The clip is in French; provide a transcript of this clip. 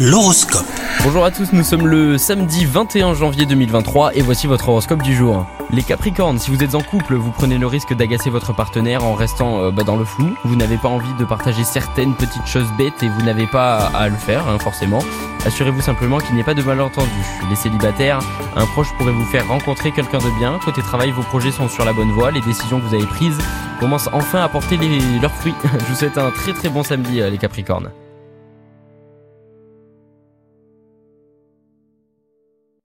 L'horoscope. Bonjour à tous, nous sommes le samedi 21 janvier 2023 et voici votre horoscope du jour. Les Capricornes, si vous êtes en couple, vous prenez le risque d'agacer votre partenaire en restant euh, bah, dans le flou. Vous n'avez pas envie de partager certaines petites choses bêtes et vous n'avez pas à le faire, hein, forcément. Assurez-vous simplement qu'il n'y ait pas de malentendu. Les célibataires, un proche pourrait vous faire rencontrer quelqu'un de bien. Côté travail, vos projets sont sur la bonne voie. Les décisions que vous avez prises commencent enfin à porter leurs fruits. Je vous souhaite un très très bon samedi, euh, les Capricornes.